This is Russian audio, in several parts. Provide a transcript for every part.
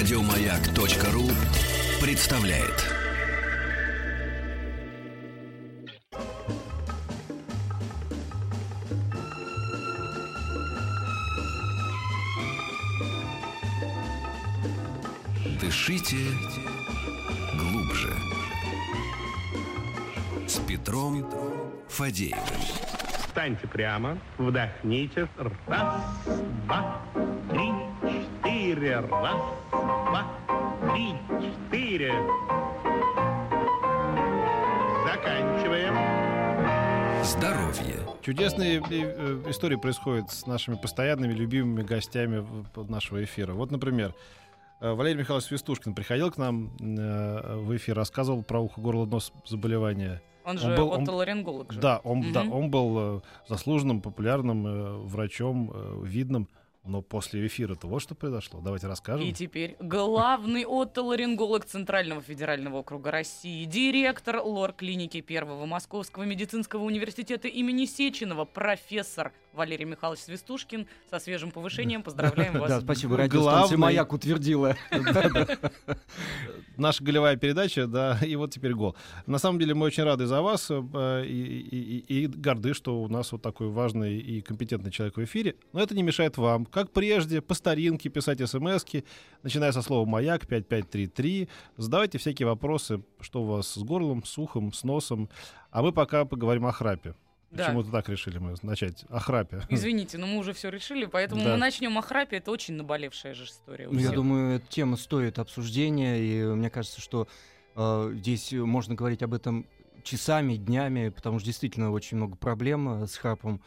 Радиомаяк.ру представляет. Дышите глубже. С Петром Фадеевым. Встаньте прямо, вдохните. Раз, два, три, четыре. Раз, два, три, четыре. Заканчиваем. Здоровье. Чудесные э, истории происходят с нашими постоянными любимыми гостями нашего эфира. Вот, например, э, Валерий Михайлович Свистушкин приходил к нам э, в эфир, рассказывал про ухо, горло, нос заболевания. Он Он же был- он- отоларинголог же. Да, он, да, Мгм. он был э, заслуженным, популярным э, врачом, э, видным. Но после эфира-то вот что произошло. Давайте расскажем. И теперь главный отоларинголог Центрального федерального округа России, директор лор-клиники Первого Московского медицинского университета имени Сеченова, профессор Валерий Михайлович Свистушкин со свежим повышением. Поздравляем вас. Да, спасибо. Радиостанция «Маяк» утвердила. Наша голевая передача, да, и вот теперь гол. На самом деле мы очень рады за вас э, и горды, что у нас вот такой важный и компетентный человек в эфире. Но это не мешает вам, как прежде, по старинке писать смс начиная со слова «Маяк» 5533. Задавайте всякие вопросы, что у вас с горлом, с ухом, с носом. А мы пока поговорим о храпе. Да. Почему-то так решили мы начать. О храпе. Извините, но мы уже все решили, поэтому Да. мы начнем о храпе. Это очень наболевшая же история. у Ну, я думаю, эта тема стоит обсуждения, и мне кажется, что э, здесь можно говорить об этом часами, днями, потому что действительно очень много проблем э, с храпом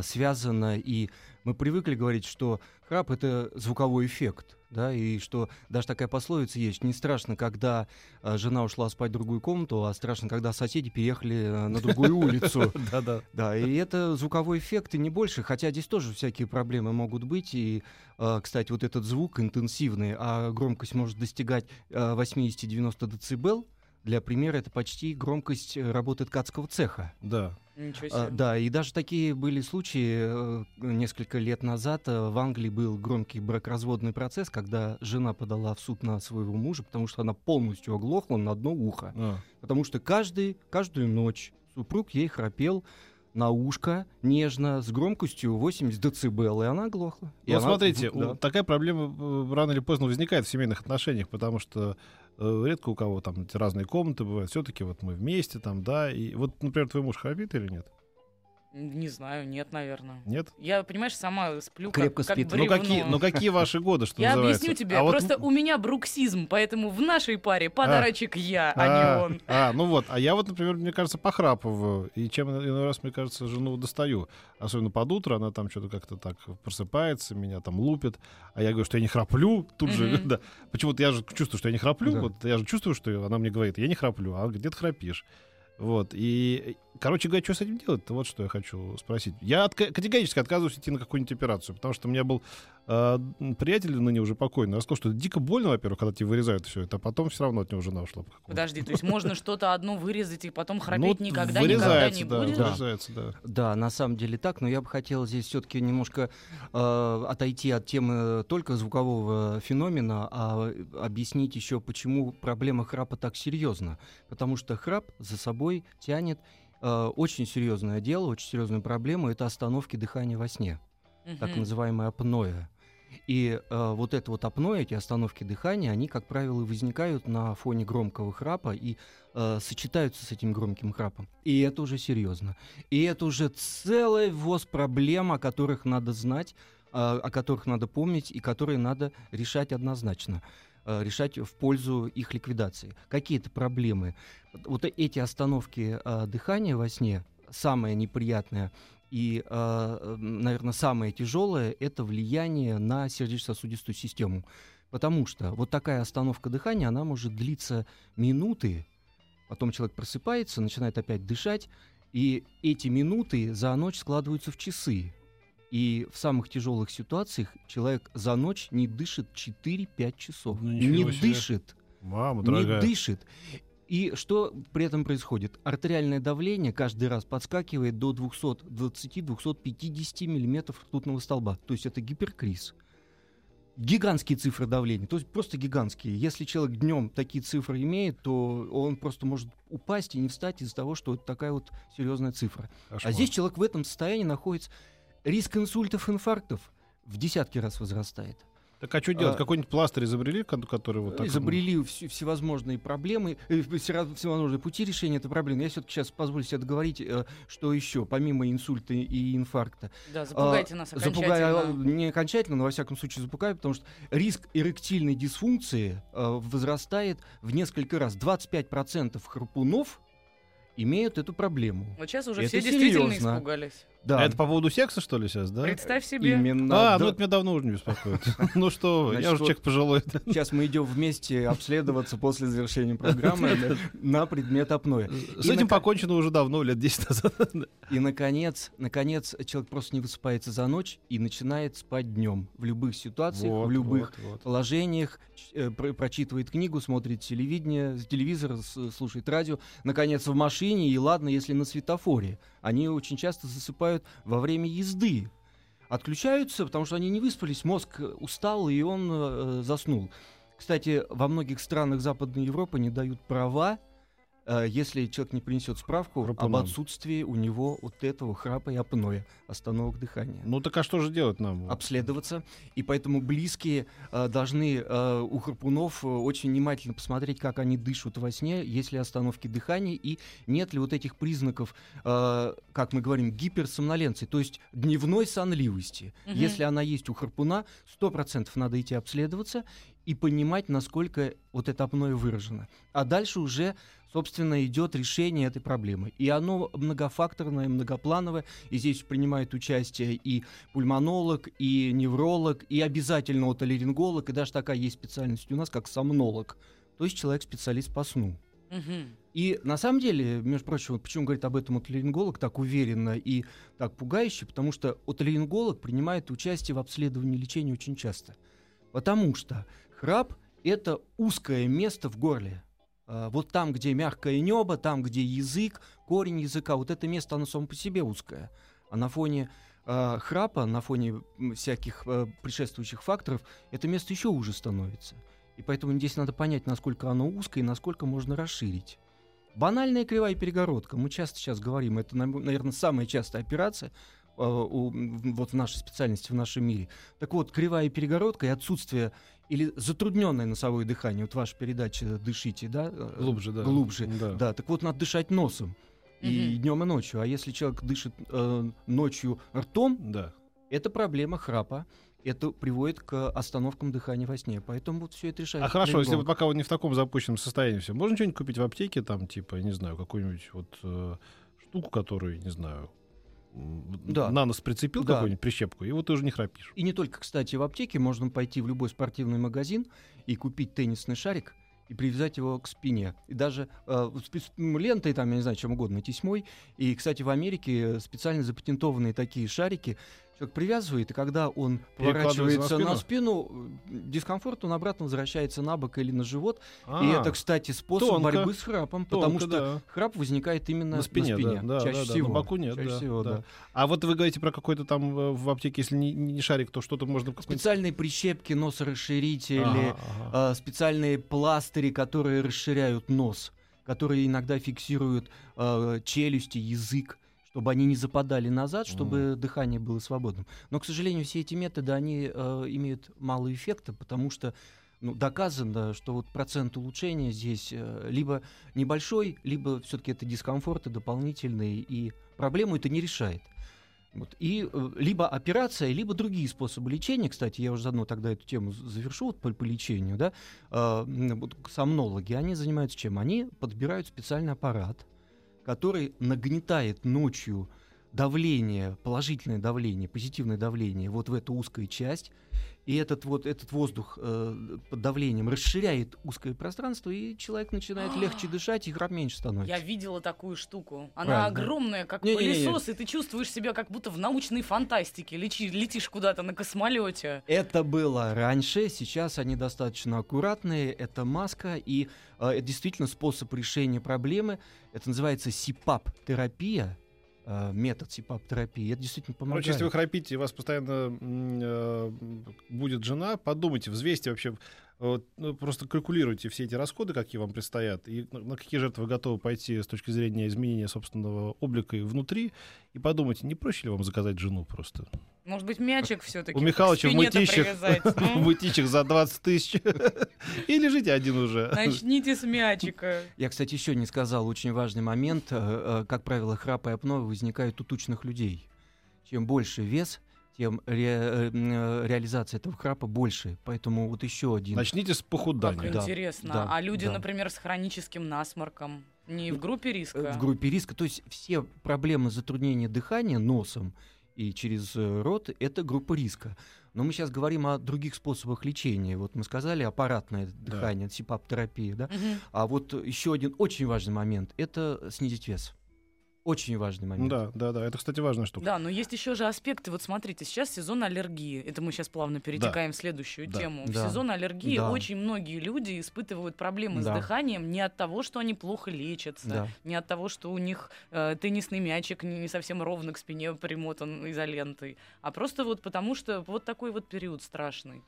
связано, и мы привыкли говорить, что храп — это звуковой эффект, да, и что даже такая пословица есть, не страшно, когда э, жена ушла спать в другую комнату, а страшно, когда соседи переехали э, на другую улицу. Да-да. Да, и это звуковой эффект, и не больше, хотя здесь тоже всякие проблемы могут быть. И, э, кстати, вот этот звук интенсивный, а громкость может достигать э, 80-90 дБ. Для примера, это почти громкость э, работы ткацкого цеха. Да. Ничего А, себе. да, и даже такие были случаи э, несколько лет назад. э, В Англии был громкий бракоразводный процесс, когда жена подала в суд на своего мужа, потому что она полностью оглохла на одно ухо. А. Потому что каждый, каждую ночь супруг ей храпел на ушко нежно с громкостью 80 децибел, и она глохла. И Ну, она- смотрите, да. такая проблема э, рано или поздно возникает в семейных отношениях, потому что э, редко у кого там разные комнаты бывают. Все-таки вот мы вместе там, да. И вот, например, твой муж храпит или нет? Не знаю, нет, наверное. Нет? Я, понимаешь, сама сплю Крепко как, как спит. Ну бревно. какие, ну какие ваши годы, что Я называется? объясню тебе, А вот просто м- у меня бруксизм, поэтому в нашей паре подарочек я, а, а, не он. а, ну вот, а я вот, например, мне кажется, похрапываю. И чем иной раз, мне кажется, жену достаю. Особенно под утро, она там что-то как-то так просыпается, меня там лупит. А я говорю, что я не храплю. Тут же, да. Почему-то я же чувствую, что я не храплю. Да. Вот я же чувствую, что она мне говорит, я не храплю, а где ты храпишь? Вот. И, короче говоря, что с этим делать-то? Вот что я хочу спросить. Я отка- категорически отказываюсь идти на какую-нибудь операцию, потому что у меня был э, приятель, ныне уже покойный, рассказал, что это дико больно, во-первых, когда тебе вырезают все это, а потом все равно от него жена ушла. Подожди, то есть можно что-то одно вырезать и потом храпеть Ну, никогда, никогда не да, будет? Вырезается, да. Да, на самом деле так, но я бы хотел здесь все-таки немножко э, отойти от темы только звукового феномена, а объяснить еще, почему проблема храпа так серьезна. Потому что храп за собой тянет э, очень серьезное дело, очень серьезную проблему это остановки дыхания во сне, так Мгм. называемое апноэ. И э, вот это вот апноэ, эти остановки дыхания, они, как правило, возникают на фоне громкого храпа и э, сочетаются с этим громким храпом. И это уже серьезно. И это уже целый ввоз проблем, о которых надо знать, э, о которых надо помнить и которые надо решать однозначно э, решать в пользу их ликвидации. Какие-то проблемы. Вот эти остановки э, дыхания во сне, самое неприятное и, наверное, самое тяжелое, это влияние на сердечно-сосудистую систему. Потому что вот такая остановка дыхания, она может длиться минуты, потом человек просыпается, начинает опять дышать, и эти минуты за ночь складываются в часы. И в самых тяжелых ситуациях человек за ночь не дышит 4-5 часов. Ну, не себе. дышит. Мама Не дорогая. дышит. И что при этом происходит? Артериальное давление каждый раз подскакивает до 220-250 миллиметров ртутного столба. То есть это гиперкриз. гигантские цифры давления, то есть просто гигантские. Если человек днем такие цифры имеет, то он просто может упасть и не встать из-за того, что это такая вот серьезная цифра. Кошмар. А здесь человек в этом состоянии находится. Риск инсультов, инфарктов в десятки раз возрастает. Так а что делать? А- Какой-нибудь пластырь изобрели, ко- который вот так... Изобрели вс- всевозможные проблемы, э, все- всевозможные пути решения этой проблемы. Я все-таки сейчас позволю себе договорить, э, что еще, помимо инсульта и инфаркта. Да, запугайте А, нас запугаю, окончательно. не окончательно, но во всяком случае запугаю, потому что риск эректильной дисфункции э, возрастает в несколько раз. 25% храпунов имеют эту проблему. Вот сейчас уже Это все действительно серьезно. испугались. Да, А это по поводу секса, что ли, сейчас, да? Представь себе. именно. А, ну да. это меня давно уже не беспокоит. Ну что я уже человек пожилой. Сейчас мы идем вместе обследоваться после завершения программы на предмет апноэ. С этим покончено уже давно, лет 10 назад. И, наконец, наконец, человек просто не высыпается за ночь и начинает спать днем. В любых ситуациях, в любых положениях, э, про- прочитывает книгу, смотрит телевидение, с- телевизор, слушает радио. Наконец, в машине, и ладно, если на светофоре. Они очень часто засыпают во время езды. Отключаются, потому что они не выспались, мозг э, устал, и он э, заснул. Кстати, во многих странах Западной Европы не дают права, э, если человек не принесет справку об Храпунам. отсутствии у него вот этого храпа и апноэ, остановок дыхания Ну так а что же делать нам? обследоваться, и поэтому близкие э, должны э, у храпунов э, очень внимательно посмотреть, как они дышат во сне, есть ли остановки дыхания и нет ли вот этих признаков, э, как мы говорим, гиперсомноленции, то есть дневной сонливости. Мгм. Если она есть у храпуна, 100% надо идти обследоваться и понимать, насколько вот это апноэ выражено. А дальше уже собственно, идет решение этой проблемы. И оно многофакторное, многоплановое. И здесь принимает участие и пульмонолог, и невролог, и обязательно отолеринголог, и даже такая есть специальность у нас, как сомнолог. То есть человек-специалист по сну. Мгм. И на самом деле, между прочим, вот почему говорит об этом отолеринголог так уверенно и так пугающе, потому что отолеринголог принимает участие в обследовании лечения очень часто. Потому что храп — это узкое место в горле. А, Вот там, где мягкое небо, там, где язык, корень языка, вот это место, оно само по себе узкое. А на фоне а, храпа, на фоне всяких а, предшествующих факторов, это место еще уже становится. И поэтому здесь надо понять, насколько оно узкое и насколько можно расширить. Банальная кривая перегородка. Мы часто сейчас говорим, это, наверное, самая частая операция э, у- м, вот в нашей специальности, в нашем мире. Так вот, кривая перегородка и отсутствие или затрудненное носовое дыхание, вот ваша передача «Дышите», да? э, Глубже, да. Глубже, Да. да. Так вот, надо дышать носом. И Мгм. днем, и ночью. А если человек дышит э, ночью ртом, Да. это проблема храпа. Это приводит к остановкам дыхания во сне. Поэтому вот все это решает. А хорошо, если вот пока вот не в таком запущенном состоянии все, можно что-нибудь купить в аптеке, там, типа, не знаю, какую-нибудь вот э, штуку, которую, не знаю, Да. на нос прицепил Да. какую-нибудь прищепку, и вот ты уже не храпишь. И не только, кстати, в аптеке можно пойти в любой спортивный магазин и купить теннисный шарик и привязать его к спине. И даже э, м, лентой, там, я не знаю, чем угодно, тесьмой. И, кстати, в Америке специально запатентованные такие шарики человек привязывает, и когда он поворачивается на на спину, э, дискомфорт, он обратно возвращается на бок или на живот. И А, это, кстати, способ тонко. борьбы с храпом, потому тонко, что да. храп возникает именно На спине, да, да, чаще да, да, всего. на боку нет, Чаще да, всего, да. да. А вот вы говорите про какой-то там э, в аптеке, если не, не шарик, то что-то можно... Специальные прищепки, носорасширители, Ага, ага. а, специальные пластыри, которые расширяют нос, которые иногда фиксируют а, челюсти, язык, чтобы они не западали назад, чтобы дыхание было свободным. Но, к сожалению, все эти методы, они а, имеют мало эффекта, потому что ну, доказано, что вот процент улучшения здесь э, либо небольшой, либо все-таки это дискомфорты дополнительные, и проблему это не решает. Вот. И э, либо операция, либо другие способы лечения. Кстати, я уже заодно тогда эту тему завершу вот по, по лечению. Да? М, вот сомнологи, они занимаются чем? Они подбирают специальный аппарат, который нагнетает ночью давление, положительное давление, позитивное давление вот в эту узкую часть. И этот вот этот воздух э, под давлением расширяет узкое пространство, и человек начинает легче дышать, и храп меньше становится. Я видела такую штуку. Она Правильно. огромная, как Не-не-не. пылесос, и ты чувствуешь себя как будто в научной фантастике. Лечи- летишь куда-то на космолете. Это было раньше, сейчас они достаточно аккуратные, это маска, и э, это действительно способ решения проблемы. Это называется СИПАП-терапия, метод СИПАП-терапии. Это действительно помогает. Короче, если вы храпите, и у вас постоянно э, будет жена, подумайте, взвесьте вообще, вот, ну, просто калькулируйте все эти расходы, какие вам предстоят, и на, на какие жертвы вы готовы пойти с точки зрения изменения собственного облика и внутри, и подумайте, не проще ли вам заказать жену просто? Может быть, мячик все-таки У Михалыча в мытищах, в мытищах за 20 тысяч. И лежите один уже. Начните с мячика. Я, кстати, еще не сказал очень важный момент. Э, э, Как правило, храп и апноэ возникают у тучных людей. Чем больше вес, тем ре- э, э, реализация этого храпа больше. Поэтому вот еще один. Начните с Как похудания. Да, интересно. да, а люди, да. например, с хроническим насморком, не в группе э, риска? в группе риска. То есть все проблемы затруднения дыхания носом и через рот — это группа риска. Но мы сейчас говорим о других способах лечения. Вот мы сказали аппаратное Да. дыхание, СИПАП-терапия, да? Мгм. А вот еще один очень важный момент — это снизить вес. Очень важный момент. Да, да, да. Это, кстати, важная штука. Да, но есть еще же аспекты. Вот смотрите, сейчас сезон аллергии. Это мы сейчас плавно перетекаем в следующую Да. тему. Да. В сезон аллергии Да. очень многие люди испытывают проблемы Да. с дыханием не от того, что они плохо лечатся, Да. не от того, что у них э, теннисный мячик не, не совсем ровно к спине примотан изолентой, а просто вот потому, что вот такой вот период страшный.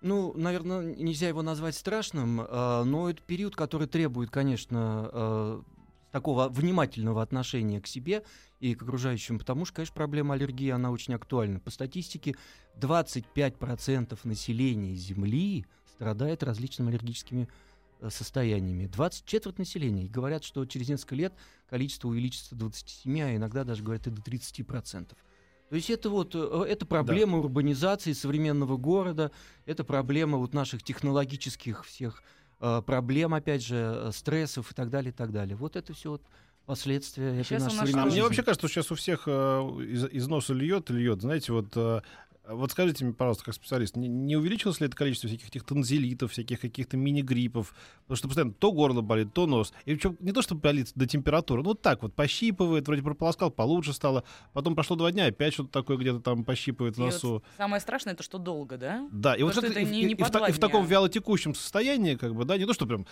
Ну, наверное, нельзя его назвать страшным, э, но это период, который требует, конечно, э, такого внимательного отношения к себе и к окружающим, потому что, конечно, проблема аллергии, она очень актуальна. По статистике, 25% населения Земли страдает различными аллергическими э, состояниями. 20 четверть населения. И говорят, что через несколько лет количество увеличится до 27, а иногда даже говорят и до 30%. То есть это вот э, это проблема урбанизации современного города, это проблема вот наших технологических всех проблем, опять же, э, стрессов и так далее, и так далее. Вот это все вот последствия этой Щас у нашей нас А мне вообще кажется, что сейчас у всех э, из, из носа льет льет. Знаете, вот, э, вот скажите мне, пожалуйста, как специалист, не, не увеличилось ли это количество всяких этих танзелитов, всяких каких-то мини-гриппов? Потому что постоянно то горло болит, то нос. И причем не то, что болит до температуры, ну вот так вот, пощипывает, вроде прополоскал, получше стало. Потом прошло два дня, опять что-то такое где-то там пощипывает в И вот носу. самое страшное, это что долго, да? Да, и вот Потому это, это и, не- и- не и в, и в таком вялотекущем состоянии, как бы, да, не то, что прям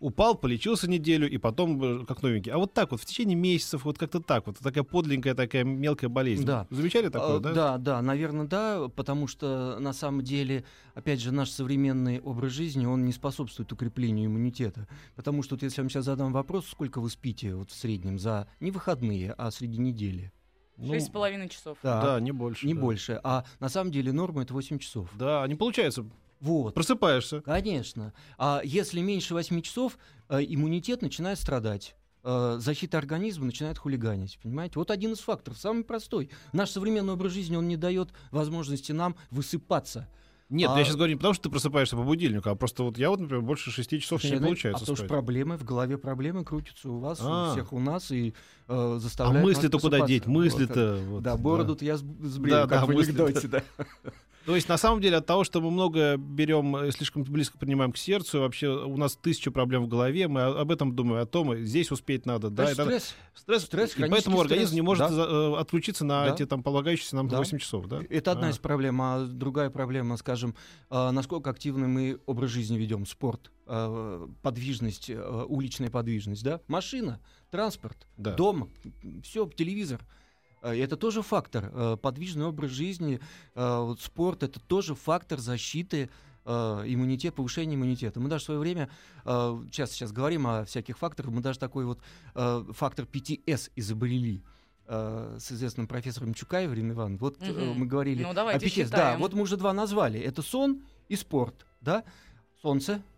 упал, полечился неделю, и потом э, как новенький, а вот так вот, в течение месяцев, вот как-то так вот, такая подленькая, такая мелкая болезнь. Да. Замечали такое, А, да? Да, да, наверное, да, потому что на самом деле, опять же, наш современный образ жизни, он не способствует укреплению иммунитета. Потому что вот если я вам сейчас задам вопрос, сколько вы спите вот в среднем за не выходные, а среди недели? Ну, Шесть с половиной часов. Да, да, не больше. не да. больше. А на самом деле норма это 8 часов. Да, не получается. Вот. Просыпаешься. Конечно. А если меньше 8 часов, э, иммунитет начинает страдать. Э, Защита организма начинает хулиганить, понимаете? Вот один из факторов, самый простой. Наш современный образ жизни, он не дает возможности нам высыпаться. Нет, А- я сейчас говорю не потому, что ты просыпаешься по будильнику, а просто вот я вот, например, больше шести часов не получается а потому что проблемы, в голове проблемы крутятся у вас, А. у всех у нас, и э, А заставляют нас мысли-то куда деть? Мысли-то... вот, Да, бороду-то я с- сбрею, Да, как да, в анекдоте, да. То есть, на самом деле, от того, что мы много берем, э, слишком близко принимаем к сердцу, вообще у нас тысяча проблем в голове, мы об этом думаем, о том, здесь успеть надо, да, То и есть тогда- стресс. стресс, стресс, и поэтому организм стресс, не может да. за- э, отключиться на Да. эти там полагающиеся нам Да. 8 часов, да? Это одна А. из проблем, а другая проблема, скажем, а, насколько активно мы образ жизни ведем, спорт, подвижность, уличная подвижность, да, машина, транспорт, Да. дом, все, телевизор. А, Это тоже фактор. а, Подвижный образ жизни, вот спорт это тоже фактор защиты иммунитета, повышения иммунитета. Мы даже в свое время, часто сейчас говорим о всяких факторах, мы даже такой вот фактор 5С изобрели с известным профессором Чукаевым Иван. Вот э, Мгм. мы говорили Ну, а 5С, да, считаем. вот мы уже два назвали. Это сон и спорт, да? Солнце —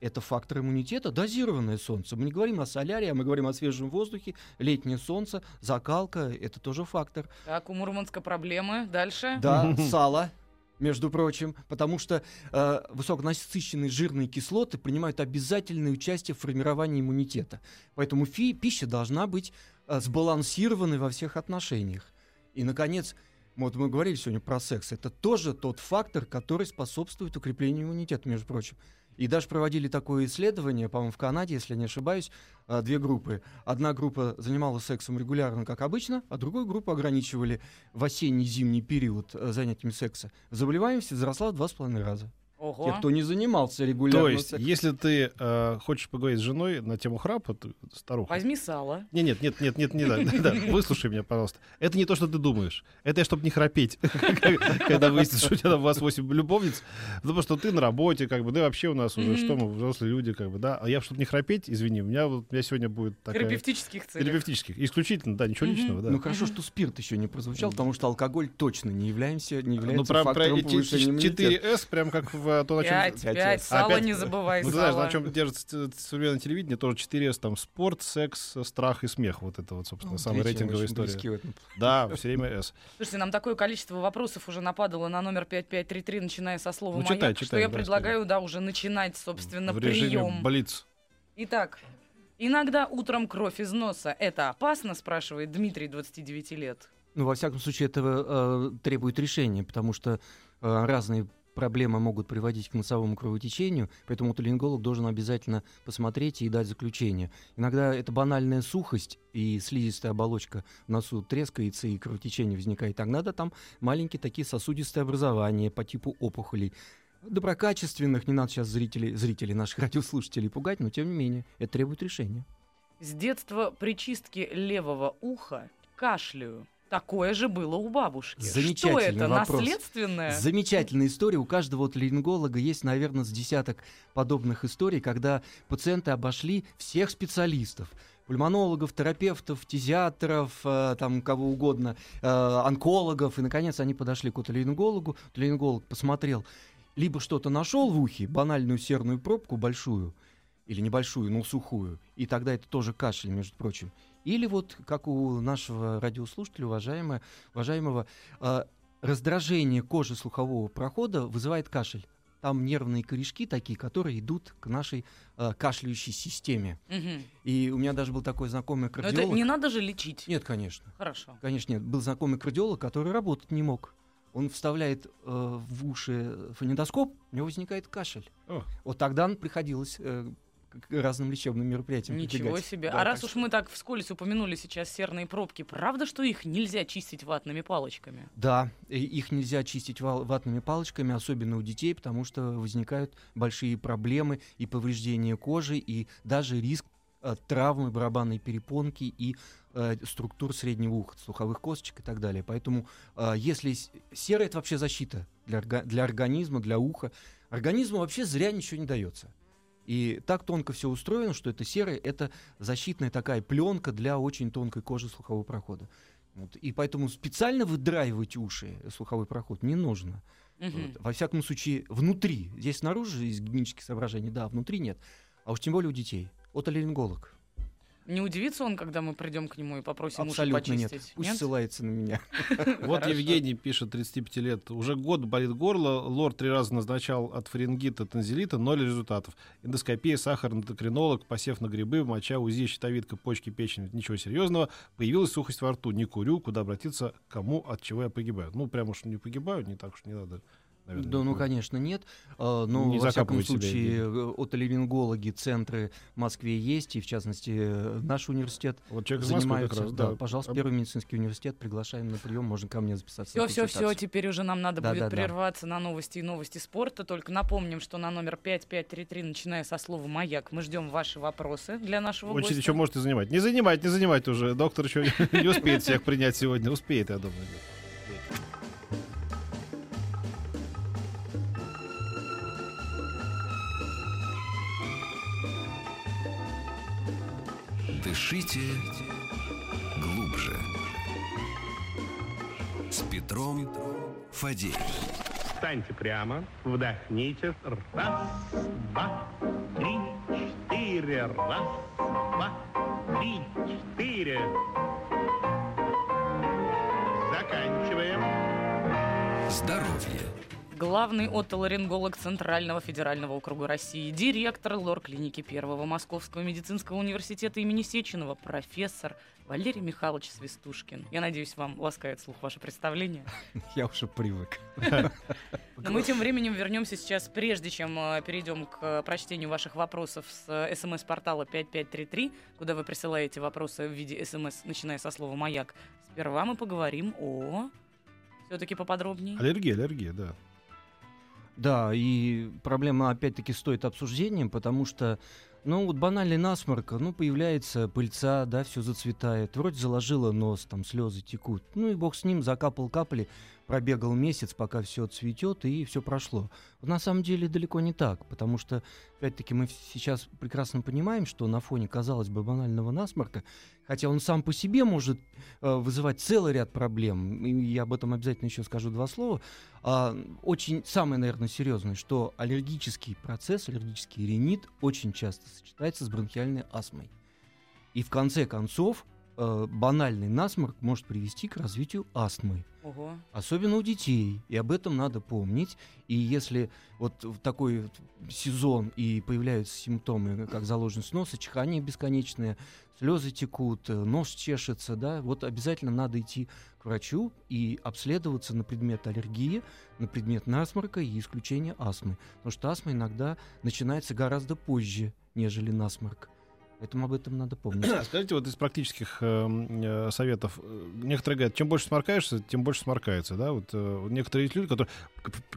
это фактор иммунитета, дозированное солнце. Мы не говорим о солярии, а мы говорим о свежем воздухе, летнее солнце, закалка — это тоже фактор. Так, у Мурманска проблемы. Дальше. Да, сало, между прочим, потому что э, высоконасыщенные жирные кислоты принимают обязательное участие в формировании иммунитета. Поэтому фи- пища должна быть э, сбалансированной во всех отношениях. И, наконец, вот мы говорили сегодня про секс. Это тоже тот фактор, который способствует укреплению иммунитета, между прочим. И даже проводили такое исследование, по-моему, в Канаде, если не ошибаюсь, а, две группы. Одна группа занималась сексом регулярно, как обычно, а другую группу ограничивали в осенний-зимний период э, занятиями секса. Заболеваемость возросла в два с половиной раза. Ого. Те, кто не занимался регулярно. То есть, сексом. если ты э, хочешь поговорить с женой на тему храпа, ты старуха. Возьми сало. Не, нет, нет, нет, нет, не да, да, выслушай меня, пожалуйста. Это не то, что ты думаешь. Это чтобы не храпеть, когда выяснится, что у тебя у вас 8 любовниц. Потому что ты на работе, как бы, да вообще у нас уже, что мы, взрослые люди, как бы, да. А я, чтобы не храпеть, извини, у меня, вот, у меня сегодня будет такая... Терапевтических целей. Терапевтических. Исключительно, да, ничего личного, да. Ну хорошо, что спирт еще не прозвучал, потому что алкоголь точно не являемся, не является Ну, про, про фактором эти повышения иммунитета. 4С, прям как в э, то, на чем... Пять, Пять пять, С. сало Опять- не забывай, Ну, ты знаешь, на чем держится современное телевидение, тоже 4С, там, спорт, секс, страх и смех. Вот это вот, собственно, Ну, самая рейтинговая история. в. Да, все время С. Слушайте, нам такое количество вопросов уже нападало на номер 5533, начиная со слова Ну, «маяк», читай, что читай, я да, предлагаю, да, уже начинать, собственно, в режиме прием. Блиц. Итак, иногда утром кровь из носа. Это опасно, спрашивает Дмитрий, 29 лет. Ну, во всяком случае, это э, требует решения, потому что э, разные проблемы могут приводить к носовому кровотечению, поэтому отолинголог должен обязательно посмотреть и дать заключение. Иногда это банальная сухость и слизистая оболочка в носу трескается и кровотечение возникает. Надо там маленькие такие сосудистые образования по типу опухолей. Доброкачественных, не надо сейчас зрителей, зрителей наших радиослушателей пугать, но тем не менее, это требует решения. С детства при чистке левого уха кашляю. Такое же было у бабушки. Что Замечательный это, вопрос. наследственное? Замечательная история. У каждого вот ларинголога есть, наверное, с десяток подобных историй, когда пациенты обошли всех специалистов. Пульмонологов, терапевтов, фтизиатров, э, там кого угодно, э, онкологов. И, наконец, они подошли к отоларингологу. Отоларинголог посмотрел, либо что-то нашел в ухе, банальную серную пробку большую, или небольшую, но сухую, и тогда это тоже кашель, между прочим. Или вот, как у нашего радиослушателя, уважаемого, уважаемого э, раздражение кожи слухового прохода вызывает кашель. Там нервные корешки такие, которые идут к нашей э, кашляющей системе. Мгм. И у меня даже был такой знакомый Но это кардиолог. не надо же лечить. Нет, конечно. Хорошо. Конечно, нет. Был знакомый кардиолог, который работать не мог. Он вставляет э, в уши фонендоскоп, у него возникает кашель. О. Вот тогда приходилось э, к разным лечебным мероприятиям Ничего прибегать. себе. Да, а раз уж что- мы так вскользь упомянули сейчас серные пробки, правда, что их нельзя чистить ватными палочками? Да, их нельзя чистить ватными палочками, особенно у детей, потому что возникают большие проблемы и повреждения кожи, и даже риск э, травмы барабанной перепонки и э, структур среднего уха, слуховых косточек и так далее. Поэтому э, если серая это вообще защита для, для организма, для уха, организму вообще зря ничего не дается. И так тонко все устроено, что это серая, это защитная такая пленка для очень тонкой кожи слухового прохода. Вот. И поэтому специально выдраивать уши, э, слуховой проход, не нужно. Мгм. Вот. Во всяком случае, внутри. Здесь снаружи из гигиенических соображений, да, внутри нет. А уж тем более у детей. Отоларинголог. Не удивится он, когда мы придем к нему и попросим уши Абсолютно нет. почистить? Пусть ссылается на меня. Вот. Евгений пишет, 35 лет. Уже год болит горло. Лор три раза назначал от фарингита, танзелита, ноль результатов. Эндоскопия, сахар, эндокринолог, посев на грибы, моча, УЗИ, щитовидка, почки, печень. Ничего серьезного. Появилась сухость во рту. Не курю. Куда обратиться? Кому? От чего я погибаю? Ну, прям уж не погибаю, не так уж не надо. Наверное, Да, ну, конечно, нет. А, Но, Не во всяком закапывать себя, случае, э, отоларингологи, центры в Москве есть, и, в частности, э, наш университет Вот человек как раз, да, да. пожалуйста, Первый медицинский университет, приглашаем на прием, можно ко мне записаться. Все, все, все, теперь уже нам надо Да, будет да, да. прерваться на новости и новости спорта. Только напомним, что на номер 5533, начиная со слова «Маяк», мы ждем ваши вопросы для нашего Очередь гостя. еще можете занимать. Не занимать, не занимать уже. Доктор еще не успеет всех принять сегодня. Успеет, я думаю. Дышите глубже. С Петром Фадеем. Встаньте прямо, вдохните. Раз, два, три, четыре. Раз, два, три, четыре. Заканчиваем. Здоровье. Главный отоларинголог Центрального федерального округа России, директор лор-клиники Первого Московского медицинского университета имени Сеченова, профессор Валерий Михайлович Свистушкин. Я надеюсь, вам ласкает слух ваше представление. Я уже привык. Но мы тем временем вернемся сейчас, прежде чем э, перейдем к э, прочтению ваших вопросов с э, смс-портала 5533, куда вы присылаете вопросы в виде смс, начиная со слова «Маяк». Сперва мы поговорим о... Все-таки поподробнее. Аллергия, аллергия, да. Да, и проблема опять-таки стоит обсуждением, потому что, ну, вот банальный насморк, ну, появляется пыльца, да, все зацветает, вроде заложила нос, там слезы текут, ну и бог с ним, закапал капли, пробегал месяц, пока все цветет, и все прошло. На самом деле далеко не так, потому что, опять-таки, мы сейчас прекрасно понимаем, что на фоне, казалось бы, банального насморка, хотя он сам по себе может э, вызывать целый ряд проблем, и я об этом обязательно еще скажу два слова, а, очень самое, наверное, серьезное, что аллергический процесс, аллергический ринит очень часто сочетается с бронхиальной астмой. И в конце концов, э, банальный насморк может привести к развитию астмы. Ого. Особенно у детей. И об этом надо помнить. И если вот в такой сезон и появляются симптомы, как заложенность носа, чихание бесконечное, слезы текут, э, нос чешется, да, вот обязательно надо идти к врачу и обследоваться на предмет аллергии, на предмет насморка и исключения астмы. Потому что астма иногда начинается гораздо позже, нежели насморк. Поэтому об этом надо помнить. Скажите, вот из практических э, э, советов, э, некоторые говорят, чем больше сморкаешься, тем больше сморкается, да? Вот э, некоторые есть люди, которые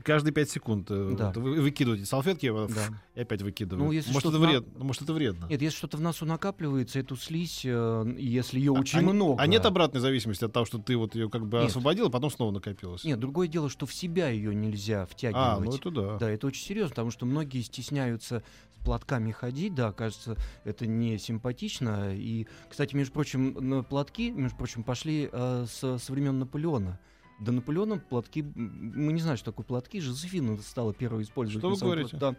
каждые пять секунд э, Да. вот вы- выкидывают эти салфетки э, Да. и опять выкидывают. Ну, если может, это на- вредно, может, это вредно. Нет, если что-то в носу накапливается, эту слизь, э, если ее очень а, много... а нет обратной зависимости от того, что ты вот ее как бы Нет. освободил, а потом снова накопилось? Нет, другое дело, что в себя ее нельзя втягивать. А, ну это да. Да, это очень серьезно, потому что многие стесняются платками ходить, да, кажется, это не симпатично. И, кстати, между прочим, платки, между прочим, пошли э, со, со времен Наполеона. До Наполеона платки, мы не знаем, что такое платки, Жозефина стала первой использовать. Что вы говорите? Да.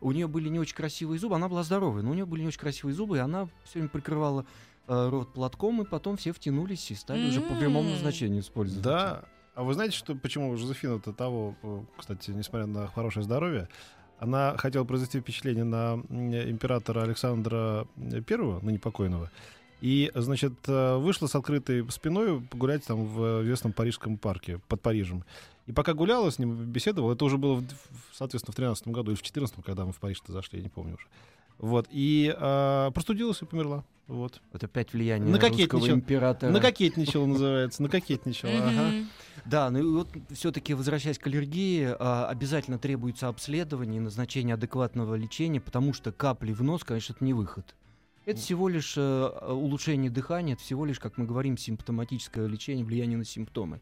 У нее были не очень красивые зубы, она была здоровая, но у нее были не очень красивые зубы, и она все время прикрывала э, рот платком, и потом все втянулись и стали уже по прямому назначению использовать. Да. А вы знаете, что, почему Жозефина-то того, э, кстати, несмотря на хорошее здоровье, она хотела произвести впечатление на императора Александра Первого, ныне покойного, и, значит, э, вышла с открытой спиной погулять там в известном парижском парке под Парижем. И пока гуляла с ним, беседовала, это уже было, в- соответственно, в 13 году или в 14 когда мы в Париж-то зашли, я не помню уже. Вот, и э, простудилась и померла. Вот. Вот опять влияние Накокетничал. русского императора. Накокетничала называется, накокетничала, ага. Мгм. Да, ну и вот все-таки возвращаясь к аллергии, а, обязательно требуется обследование и назначение адекватного лечения, потому что капли в нос, конечно, это не выход. Это всего лишь э, улучшение дыхания, это всего лишь, как мы говорим, симптоматическое лечение, влияние на симптомы.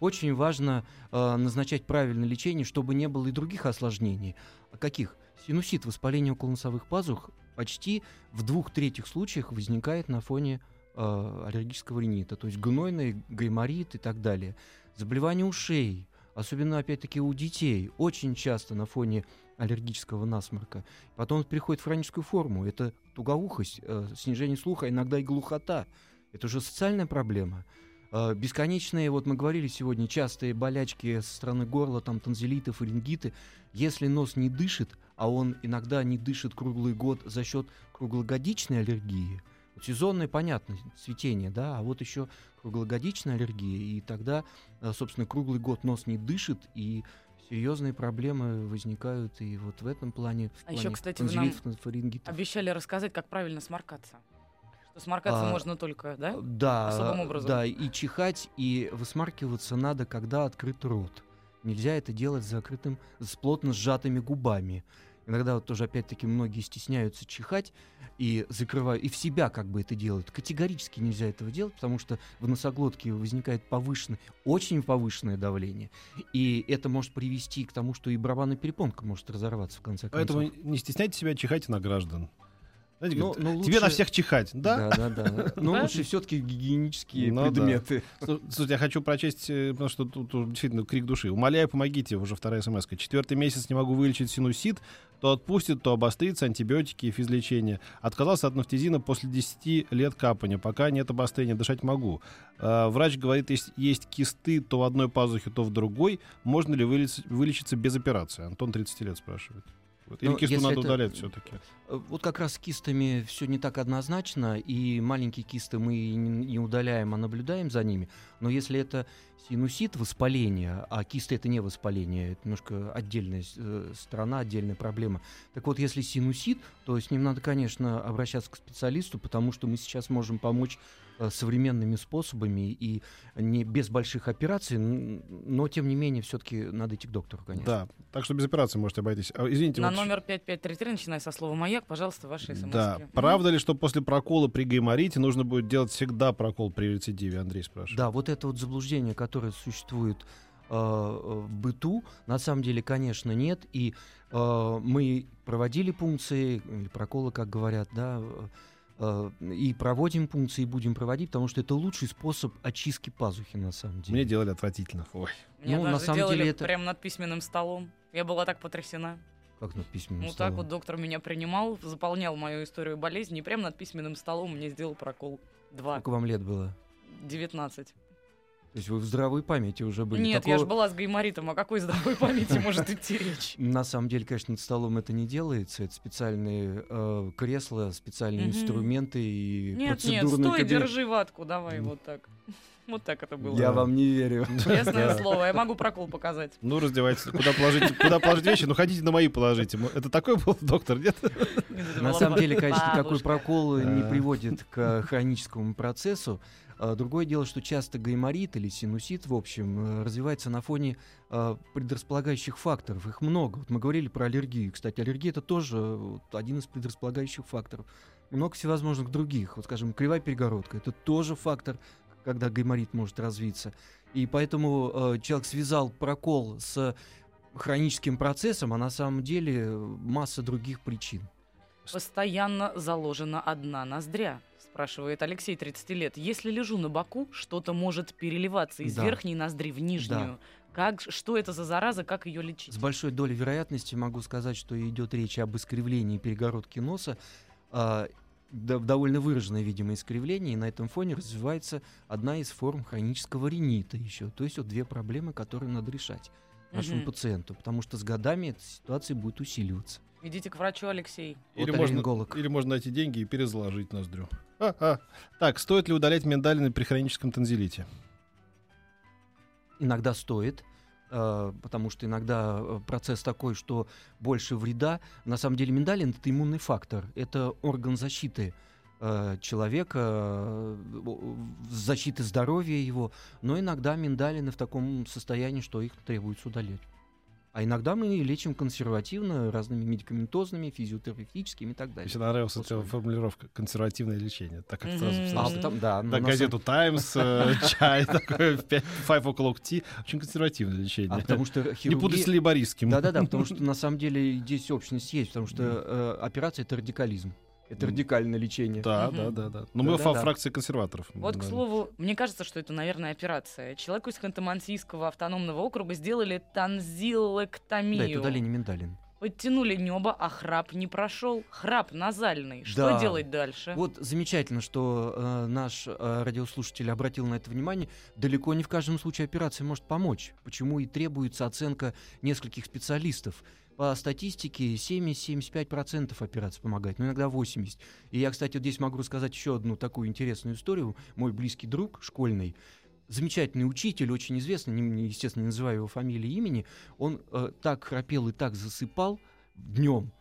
Очень важно э, назначать правильное лечение, чтобы не было и других осложнений. А каких? Синусит, воспаление околоносовых пазух почти в двух третьих случаях возникает на фоне э, аллергического ринита, то есть гнойный гайморит и так далее. Заболевания ушей, особенно опять-таки у детей, очень часто на фоне аллергического насморка. Потом это переходит в хроническую форму. Это тугоухость, э, снижение слуха, иногда и глухота. Это уже социальная проблема. Э, бесконечные, вот мы говорили сегодня, частые болячки со стороны горла, там танзелиты, фарингиты. Если нос не дышит, а он иногда не дышит круглый год за счет круглогодичной аллергии, вот сезонное, понятно, цветение, да, а вот еще круглогодичная аллергия, и тогда, э, собственно, круглый год нос не дышит, и серьезные проблемы возникают и вот в этом плане. в А плане кстати, вы фарингитов. Обещали рассказать, как правильно сморкаться. Что сморкаться А, можно только, да? Да, Особым образом. да, и чихать, и высмаркиваться надо, когда открыт рот. Нельзя это делать с закрытым, с плотно сжатыми губами. Иногда вот тоже, опять-таки, многие стесняются чихать и закрывают, и в себя как бы это делают. Категорически нельзя этого делать, потому что в носоглотке возникает повышенное, очень повышенное давление. И это может привести к тому, что и барабанная перепонка может разорваться в конце концов. Поэтому не стесняйте себя, чихайте на граждан. Знаете, Но- говорят, но тебе на лучше- всех чихать, да? Да, да, да. Но Да? лучше все-таки гигиенические Ну да. предметы. Слу- Слушайте, я хочу прочесть, э, потому что тут, действительно крик души. Умоляю, помогите, уже вторая смс -ка. Четвертый месяц не могу вылечить синусит, то отпустит, то обострится, антибиотики и физлечение. Отказался от нафтизина после 10 лет капания. Пока нет обострения, дышать могу. А, врач говорит, есть, есть кисты то в одной пазухе, то в другой. Можно ли вылечить- вылечиться без операции? Антон 30 лет спрашивает. Вот. Или Ну, кисту надо это- удалять все-таки? Э, Вот как раз с кистами все не так однозначно, и маленькие кисты мы не удаляем, а наблюдаем за ними. Но если это синусит воспаление, а кисты это не воспаление, это немножко отдельная э, сторона, отдельная проблема. Так вот, если синусит, то с ним надо, конечно, обращаться к специалисту, потому что мы сейчас можем помочь э, современными способами и не без больших операций, но тем не менее все-таки надо идти к доктору, конечно. Да, так что без операции можете обойтись. А, Извините, На вот номер 5533, начиная со слова «Маяк», пожалуйста, ваши смс Да. Правда ли, что после прокола при гайморите нужно будет делать всегда прокол при рецидиве? Андрей спрашивает. Да, вот это вот заблуждение, которое существует э, в быту, на самом деле, конечно, нет. И э, мы проводили пункции, или проколы, как говорят, да, э, и проводим пункции, и будем проводить, потому что это лучший способ очистки пазухи, на самом деле. Мне делали отвратительно. Ой. Мне Ну, на самом делали деле это- прямо над письменным столом. Я была так потрясена. Как над письменным Ну так столом? вот доктор меня принимал, заполнял мою историю болезни, и прямо над письменным столом мне сделал прокол. Два. Сколько вам лет было? 19. То есть вы в здравой памяти уже были? Нет, Такого- я же была с гайморитом, о какой здравой памяти может идти речь? На самом деле, конечно, над столом это не делается. Это специальные э, кресла, специальные инструменты и Нет, нет, стой, держи ватку, давай вот так. Вот так это было. Я вам не верю. Честное слово, я могу прокол показать. Ну, раздевайтесь. Куда положить, куда положить вещи? Ну, хотите на мои положите. Это такой был доктор, нет? На самом деле, конечно, такой прокол не приводит к хроническому процессу. А, Другое дело, что часто гайморит или синусит, в общем, э, развивается на фоне а, предрасполагающих факторов. Их много. Вот мы говорили про аллергию. Кстати, аллергия это тоже э, один из предрасполагающих факторов. Много всевозможных других. Вот, скажем, кривая перегородка это тоже фактор, когда гайморит может развиться. И поэтому э, человек связал прокол с хроническим процессом, а на самом деле э, масса других причин. Постоянно заложена одна ноздря. Спрашивает Алексей, 30 лет. Если лежу на боку, что-то может переливаться из Да. верхней ноздри в нижнюю. Как, что это за зараза, как ее лечить? С большой долей вероятности могу сказать, что идет речь об искривлении перегородки носа. А, довольно выраженное, видимо, искривление, и на этом фоне развивается одна из форм хронического ринита еще. То есть вот две проблемы, которые надо решать нашему Мгм. пациенту, потому что с годами эта ситуация будет усиливаться. Идите к врачу, Алексей. Или Вот можно, или можно найти деньги и перезаложить ноздрю. А-а. Так, стоит ли удалять миндалины при хроническом танзелите? Иногда стоит, потому что иногда э, процесс такой, что больше вреда. На самом деле миндалин это иммунный фактор, это орган защиты э, человека, э, защиты здоровья его, но иногда миндалины в таком состоянии, что их требуется удалять. А иногда мы лечим консервативно разными медикаментозными, физиотерапевтическими и так Мне далее. всегда нравилась эта формулировка «консервативное лечение». Так как Мгм. сразу А, вспомнилось. потом- да, Так, на газету «Таймс», э, чай такой, five o'clock tea. Очень консервативное лечение. а потому что Не путать с хирургия- лейбористским. Да-да-да, потому что на самом деле здесь общность есть, потому что э, операция это радикализм. Это радикальное лечение. Да, Мгм. да, да, да. Но мы Да-да-да. фа- фракция консерваторов. Вот, к Да. слову, мне кажется, что это, наверное, операция. Человеку из Ханты-Мансийского автономного округа сделали танзилэктомию. Да, это удаление миндалин. Подтянули небо, а храп не прошел. Храп назальный. Что Да. делать дальше? Вот замечательно, что э, наш э, радиослушатель обратил на это внимание. Далеко не в каждом случае операция может помочь. Почему и требуется оценка нескольких специалистов. По статистике 70-75% операций помогает, но иногда 80%. И я, кстати, вот здесь могу рассказать еще одну такую интересную историю. Мой близкий друг школьный, замечательный учитель, очень известный, не- естественно, не называю его фамилии имени, он э, так храпел и так засыпал днем,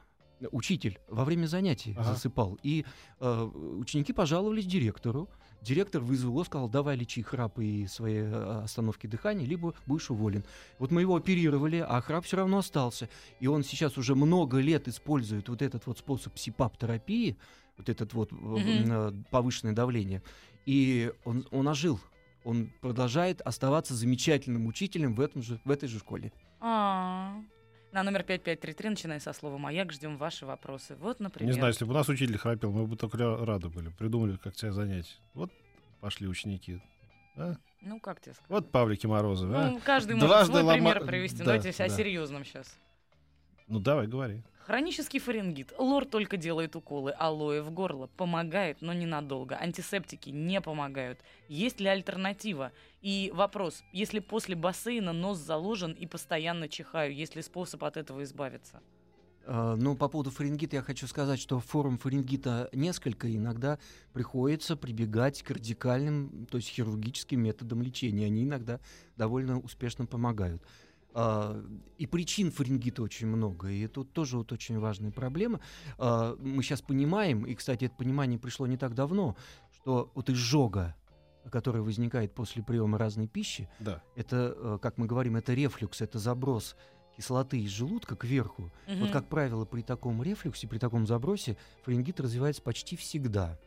учитель во время занятий Ага. засыпал. И э, ученики пожаловались директору. Директор вызвал его, сказал, давай лечи храп и свои э, остановки дыхания, либо будешь уволен. Вот мы его оперировали, а храп все равно остался. И он сейчас уже много лет использует вот этот вот способ СИПАП-терапии, вот этот вот э, повышенное давление. И он, он ожил. Он продолжает оставаться замечательным учителем в, этом же, в этой же школе. А. На номер 5533, начиная со слова «Маяк», ждем ваши вопросы. Вот, например. Не знаю, если бы у нас учитель храпел, мы бы только ра- рады были. Придумали, как тебя занять. Вот пошли ученики. А? Ну, как тебе сказать? Вот Павлики Морозовы. а? Ну, каждый может Дважды свой лома- пример привести. Да, Давайте о да. серьезном сейчас. Ну давай, говори. Хронический фарингит. Лор только делает уколы. Алоэ в горло. Помогает, но ненадолго. Антисептики не помогают. Есть ли альтернатива? И вопрос. Если после бассейна нос заложен и постоянно чихаю, есть ли способ от этого избавиться? А, Ну, по поводу фарингита я хочу сказать, что форм фарингита несколько, иногда приходится прибегать к радикальным, то есть хирургическим методам лечения. Они иногда довольно успешно помогают. А, И причин фарингита очень много, и это вот тоже вот очень важная проблема. А, Мы сейчас понимаем, и, кстати, это понимание пришло не так давно, что вот изжога, которая возникает после приема разной пищи, Да. это, э, как мы говорим, это рефлюкс, это заброс кислоты из желудка кверху. Вот, Мгм. как правило, при таком рефлюксе, при таком забросе фарингит развивается почти всегда.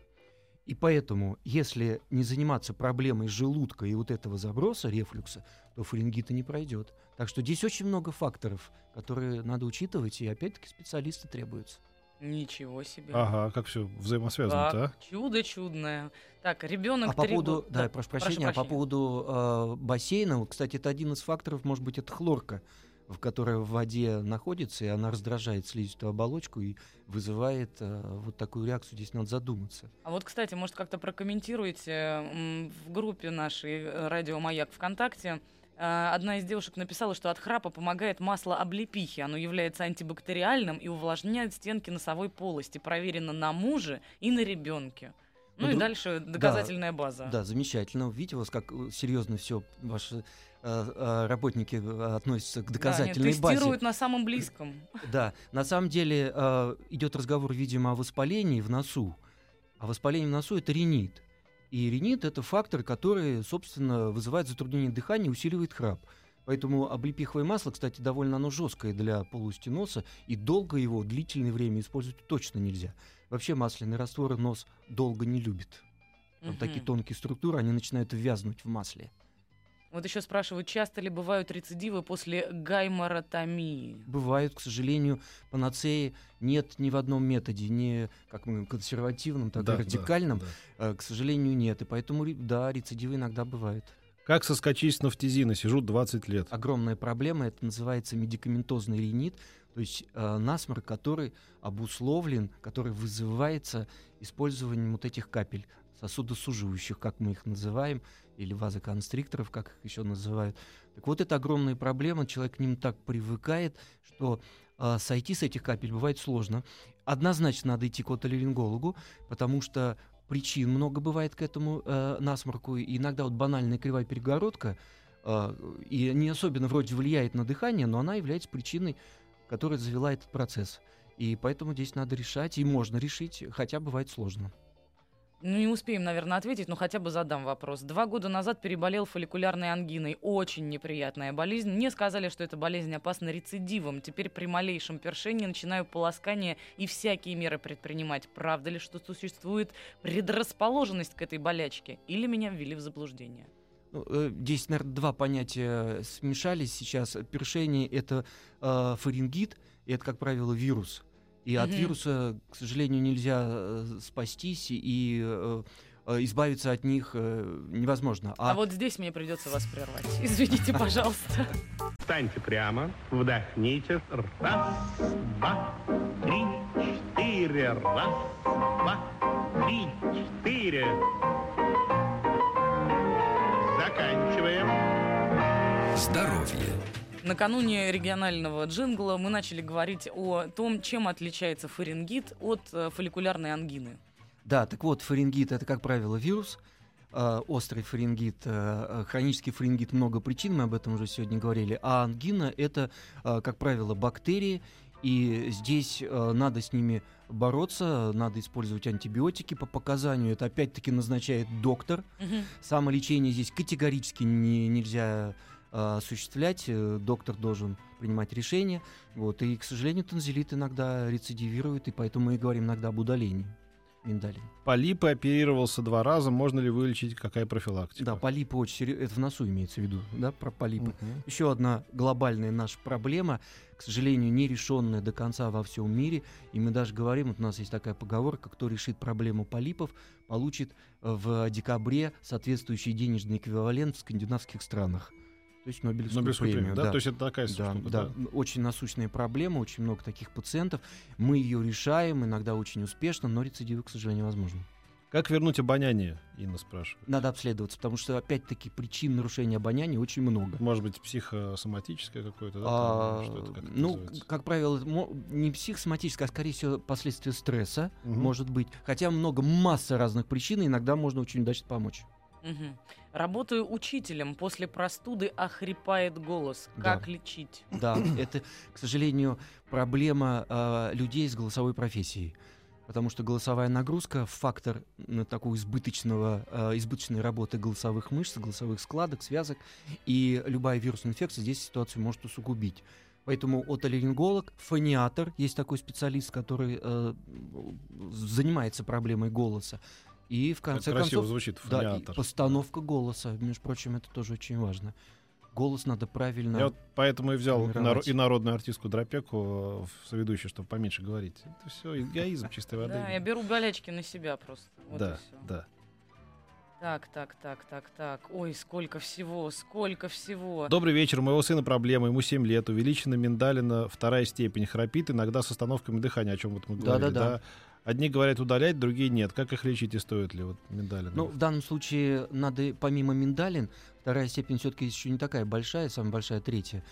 И поэтому, если не заниматься проблемой желудка и вот этого заброса, рефлюкса, то фарингита не пройдет. Так что здесь очень много факторов, которые надо учитывать, и опять-таки специалисты требуются. Ничего себе. Ага, как все взаимосвязано-то, а? Так, чудо чудное. Так, ребенок А по поводу, года- да, прошу прощения, а по поводу э, бассейна, вот, кстати, это один из факторов, может быть, это хлорка, в которая в воде находится, и она раздражает слизистую оболочку и вызывает э, вот такую реакцию. Здесь надо задуматься. А вот, кстати, может, как-то прокомментируете в группе нашей э, «Радио Маяк ВКонтакте». э, Одна из девушек написала, что от храпа помогает масло облепихи. Оно является антибактериальным и увлажняет стенки носовой полости. Проверено на муже и на ребенке. Ну Ну, и друг- дальше доказательная база. Да, замечательно. Видите, у вас как э, серьезно все ваши э, работники э, относятся к Да, они доказательной базе. тестируют на самом близком. Да, на самом деле э, идет разговор, видимо, о воспалении в носу. А воспаление в носу это ринит. И ринит это фактор, который, собственно, вызывает затруднение дыхания и усиливает храп. Поэтому облепиховое масло, кстати, довольно оно жесткое для полости носа, и долго его, длительное время использовать точно нельзя. Вообще масляные растворы нос долго не любит. Там такие Мгм. тонкие структуры, они начинают вязнуть в масле. Вот еще спрашивают, часто ли бывают рецидивы после гайморотомии? Бывают, к сожалению, панацеи нет ни в одном методе, ни как мы консервативном, так Да, и да, радикальном. да. Э, К сожалению, нет. И поэтому, да, рецидивы иногда бывают. Как соскочить с нафтизина? Сижу 20 лет. Огромная проблема, это называется медикаментозный ринит, то есть э, насморк, который обусловлен, который вызывается использованием вот этих капель, сосудосуживающих, как мы их называем, или вазоконстрикторов, как их еще называют. Так вот, это огромная проблема, человек к ним так привыкает, что э, сойти с этих капель бывает сложно. Однозначно надо идти к отоларингологу, потому что причин много бывает к этому э, насморку. И иногда вот банальная кривая перегородка, э, и не особенно вроде влияет на дыхание, но она является причиной, которая завела этот процесс. И поэтому здесь надо решать, и можно решить, хотя бывает сложно. Ну, не успеем, наверное, ответить, но хотя бы задам вопрос. Два года назад переболел фолликулярной ангиной. Очень неприятная болезнь. Мне сказали, что эта болезнь опасна рецидивом. Теперь при малейшем першении начинаю полоскание и всякие меры предпринимать. Правда ли, что существует предрасположенность к этой болячке? Или меня ввели в заблуждение? Ну, э, Здесь, наверное, два понятия смешались сейчас. Першение — это э, фарингит, и это, как правило, вирус. И от Мгм. вируса, к сожалению, нельзя э, спастись, и э, э, избавиться от них невозможно. А, вот здесь мне придется вас прервать. Извините, пожалуйста. Встаньте прямо, вдохните. Раз, два, три, четыре. Раз, два, три, четыре. Заканчиваем. Здоровье. Накануне регионального джингла мы начали говорить о том, чем отличается фарингит от э, фолликулярной ангины. Да, так вот, фарингит это, как правило, вирус. Э, острый фарингит, э, хронический фарингит много причин, мы об этом уже сегодня говорили. А ангина это, как правило, бактерии. И здесь надо с ними бороться, надо использовать антибиотики по показанию. Это опять-таки назначает доктор. Мгм. Самолечение здесь категорически не, нельзя э, осуществлять. Э, Доктор должен принимать решение. Вот. И, к сожалению, танзелит иногда рецидивирует, и поэтому мы и говорим иногда об удалении миндалин. Полипы оперировался два раза. Можно ли вылечить? Какая профилактика? Да, полипы очень серьезно. Это в носу имеется в виду, да, про полипы. Мгм. Еще одна глобальная наша проблема, к сожалению, не решенная до конца во всем мире. И мы даже говорим, вот у нас есть такая поговорка, кто решит проблему полипов, получит в декабре соответствующий денежный эквивалент в скандинавских странах. То есть Нобелевскую, Нобелевскую премию, да? да. То есть это такая Да, штука, да, очень насущная проблема, очень много таких пациентов. Мы ее решаем, иногда очень успешно, но рецидивы, к сожалению, возможны. Как вернуть обоняние, Инна спрашивает. Надо обследоваться, потому что, опять-таки, причин нарушения обоняния очень много. Может быть, психосоматическое какое-то, да? А, что это, как это ну, называется? как правило, не психосоматическое, а скорее всего последствия стресса, Мгм. может быть. Хотя много, масса разных причин, и иногда можно очень удачно помочь. Мгм. Работаю учителем. После простуды охрипает голос. Да. Как лечить? Да, это, к сожалению, проблема а, людей с голосовой профессией. потому что голосовая нагрузка — фактор м, такого избыточного, э, избыточной работы голосовых мышц, голосовых складок, связок, и любая вирусная инфекция здесь ситуацию может усугубить. Поэтому отоларинголог, фониатор, есть такой специалист, который э, занимается проблемой голоса. И в конце красиво концов, звучит да, и постановка голоса, между прочим, это тоже очень важно. Голос надо правильно. Я вот поэтому и взял иноро- инородную артистку Дропеку в соведущую, чтобы поменьше говорить. Это все эгоизм чистой воды. Да, я беру болячки на себя просто. Вот да, и да. Так, так, так, так, так. Ой, сколько всего, сколько всего. Добрый вечер. У моего сына проблема. Ему 7 лет. Увеличена миндалина, вторая степень. Храпит иногда с остановками дыхания, о чем вот мы говорили. Да-да-да. да? Одни говорят удалять, другие нет. Как их лечить и стоит ли вот миндалина? Ну, в данном случае надо, помимо миндалин, вторая степень все-таки еще не такая большая, самая большая третья.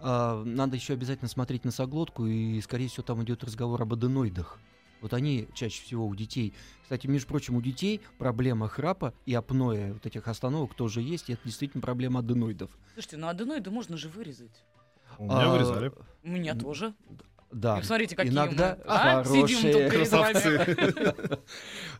а, надо еще обязательно смотреть носоглотку, и, скорее всего, там идет разговор об аденоидах. Вот они чаще всего у детей. Кстати, между прочим, у детей проблема храпа и апноэ вот этих остановок тоже есть, и это действительно проблема аденоидов. Слушайте, ну аденоиды можно же вырезать. У меня а, вырезали. У меня тоже. Да. И посмотрите, какие иногда мы. А? Сидим хорошие тут перед вами. красавцы.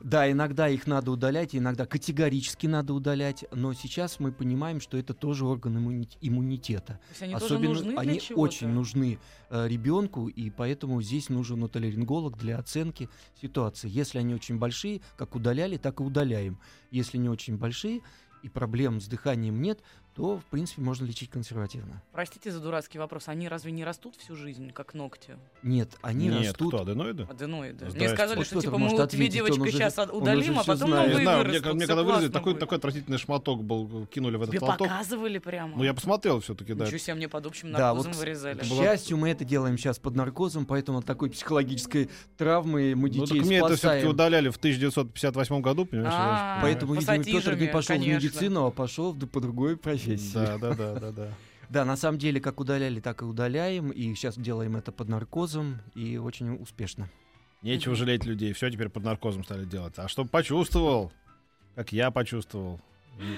Да, иногда их надо удалять, иногда категорически надо удалять, но сейчас мы понимаем, что это тоже орган иммуни- иммунитета. Они Особенно нужны они очень нужны э, ребенку, и поэтому здесь нужен отоларинголог для оценки ситуации. Если они очень большие, как удаляли, так и удаляем. Если не очень большие и проблем с дыханием нет, то, в принципе, можно лечить консервативно. Простите за дурацкий вопрос. Они разве не растут всю жизнь, как ногти? Нет, они Нет, растут. кто, аденоиды? Аденоиды. Мне Здрасте. сказали, Вот что кто-то типа мы может вот он девочка, уже- сейчас удалим, а потом знает. Новые знаю, мне, вырастут. мне когда вырезали, такой, будет. такой отвратительный шматок был, кинули в этот Тебе платок. показывали прямо? Ну, я посмотрел все-таки, да. Ничего себе, мне под общим Да, наркозом вот, вырезали. К счастью, мы это делаем сейчас под наркозом, поэтому от такой психологической травмы мы Ну, детей так мне это все-таки спасаем. удаляли в 1958 году, понимаешь? А, Поэтому, видимо, Петр не пошел в медицину, а пошел по другой понимаю. Профессии. Да, да, да, да, да. Да, на самом деле, как удаляли, так и удаляем. И сейчас делаем это под наркозом и очень успешно. Нечего жалеть людей. Все теперь под наркозом стали делать. А чтобы почувствовал, как я почувствовал. И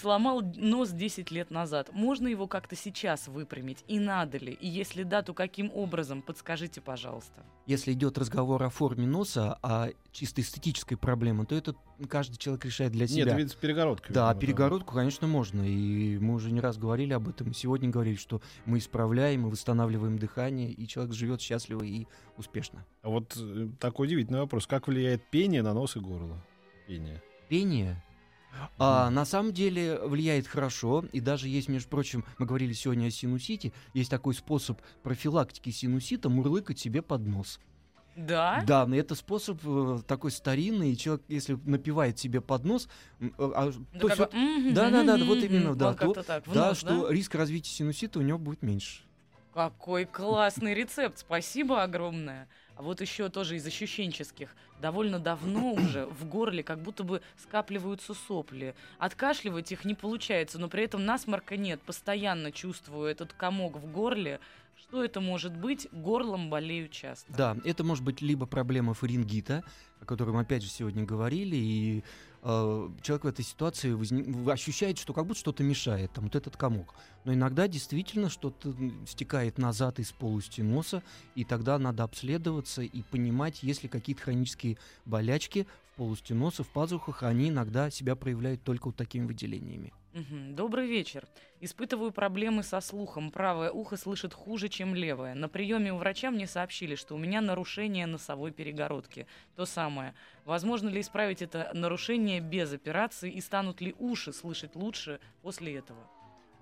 Сломал нос 10 лет назад. Можно его как-то сейчас выпрямить? И надо ли? И если да, то каким образом? Подскажите, пожалуйста. Если идет разговор о форме носа, о чисто эстетической проблеме, то это каждый человек решает для Нет, себя. это ведь с перегородкой. Да, видимо, перегородку, конечно, можно. И мы уже не раз говорили об этом. Сегодня говорили, что мы исправляем, мы восстанавливаем дыхание, и человек живет счастливо и успешно. А вот э, такой удивительный вопрос. Как влияет пение на нос и горло? Пение. Пение а, на самом деле влияет хорошо, и даже есть, между прочим, мы говорили сегодня о синусите, есть такой способ профилактики синусита мурлыкать себе под нос. Да? Да, но это способ э, такой старинный, и человек, если напивает себе под нос, э, а, Ну, то как есть бы, мгм, да-да-да, мгм, вот именно, да, то- так, да, что риск развития синусита у него будет меньше. Какой классный рецепт, спасибо огромное. А вот еще тоже из ощущенческих. Довольно давно уже в горле как будто бы скапливаются сопли. Откашливать их не получается, но при этом насморка нет. Постоянно чувствую этот комок в горле. Что это может быть? Горлом болею часто. Да, это может быть либо проблема фарингита, о которой мы опять же сегодня говорили, и э, человек в этой ситуации возни- ощущает, что как будто что-то мешает, там вот этот комок. Но иногда действительно что-то стекает назад из полости носа, и тогда надо обследоваться и понимать, есть ли какие-то хронические болячки в полости носа, в пазухах, они иногда себя проявляют только вот такими выделениями. Добрый вечер. Испытываю проблемы со слухом. Правое ухо слышит хуже, чем левое. На приеме у врача мне сообщили, что у меня нарушение носовой перегородки. То самое. Возможно ли исправить это нарушение без операции и станут ли уши слышать лучше после этого?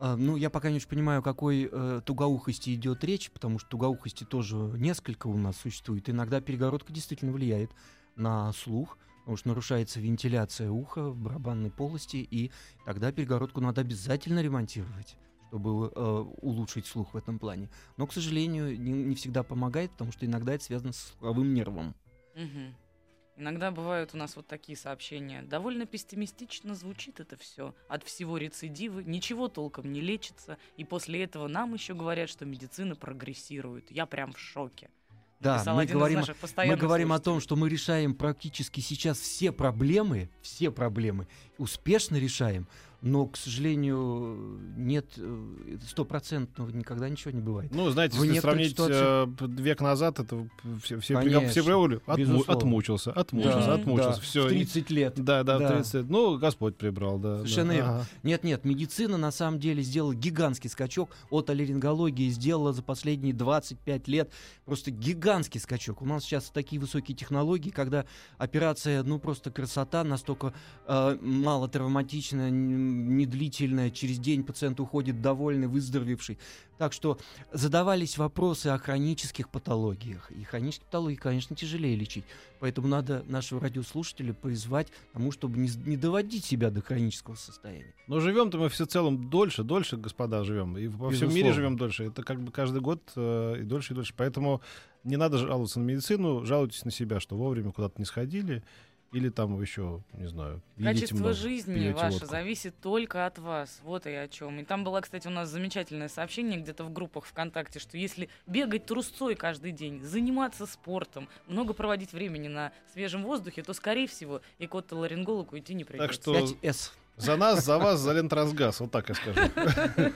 А, ну, я пока не очень понимаю, о какой э, тугоухости идет речь, потому что тугоухости тоже несколько у нас существует. Иногда перегородка действительно влияет на слух, потому что нарушается вентиляция уха барабанной полости, и тогда перегородку надо обязательно ремонтировать чтобы э, улучшить слух в этом плане. Но, к сожалению, не, не всегда помогает, потому что иногда это связано с слуховым нервом. Мгм. Иногда бывают у нас вот такие сообщения. Довольно пессимистично звучит это все. От всего рецидивы, ничего толком не лечится. И после этого нам еще говорят, что медицина прогрессирует. Я прям в шоке. Да, мы говорим, мы говорим о том, что мы решаем практически сейчас все проблемы, все проблемы, успешно решаем, но, к сожалению, нет э, стопроцентного никогда ничего не бывает. Ну, знаете, В если сравнить э, век назад, это все, все, Конечно, все говорили, отму- отмучился, отмучился, Да, отмучился. Да, Все. в 30 лет. Да, да, Да. в 30 лет. Ну, Господь прибрал, да. Совершенно да. верно. Ага. Нет, нет, медицина на самом деле сделала гигантский скачок от аллерингологии, сделала за последние 25 лет просто гигантский скачок. У нас сейчас такие высокие технологии, когда операция, ну просто красота, настолько э, мало травматичная, недлительная, через день пациент уходит довольный, выздоровевший. Так что задавались вопросы о хронических патологиях. И хронические патологии, конечно, тяжелее лечить. Поэтому надо нашего радиослушателя призвать к тому, чтобы не, не доводить себя до хронического состояния. Но живем-то мы все целом дольше, дольше, господа, живем. И во всем мире Безусловно. живем дольше. Это как бы каждый год э, и дольше, и дольше. Поэтому не надо жаловаться на медицину, жалуйтесь на себя, что вовремя куда-то не сходили. Или там еще, не знаю, Качество много, жизни ваше водку. зависит только от вас. Вот и о чем. И там было, кстати, у нас замечательное сообщение где-то в группах ВКонтакте, что если бегать трусцой каждый день, заниматься спортом, много проводить времени на свежем воздухе, то, скорее всего, и к отоларингологу идти не придется. Так что 5С. За нас, за вас, за Лентрансгаз. Вот так я скажу.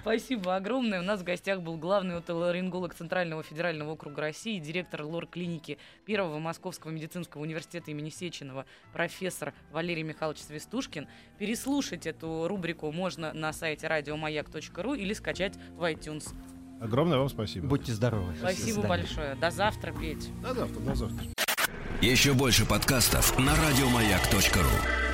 Спасибо огромное. У нас в гостях был главный отоларинголог Центрального федерального округа России, директор лор-клиники Первого Московского медицинского университета имени Сеченова, профессор Валерий Михайлович Свистушкин. Переслушать эту рубрику можно на сайте радиомаяк.ру или скачать в iTunes. Огромное вам спасибо. Будьте здоровы. До Спасибо свидания. большое. До завтра, Петь. До завтра, до завтра. Еще больше подкастов на радиомаяк.ру.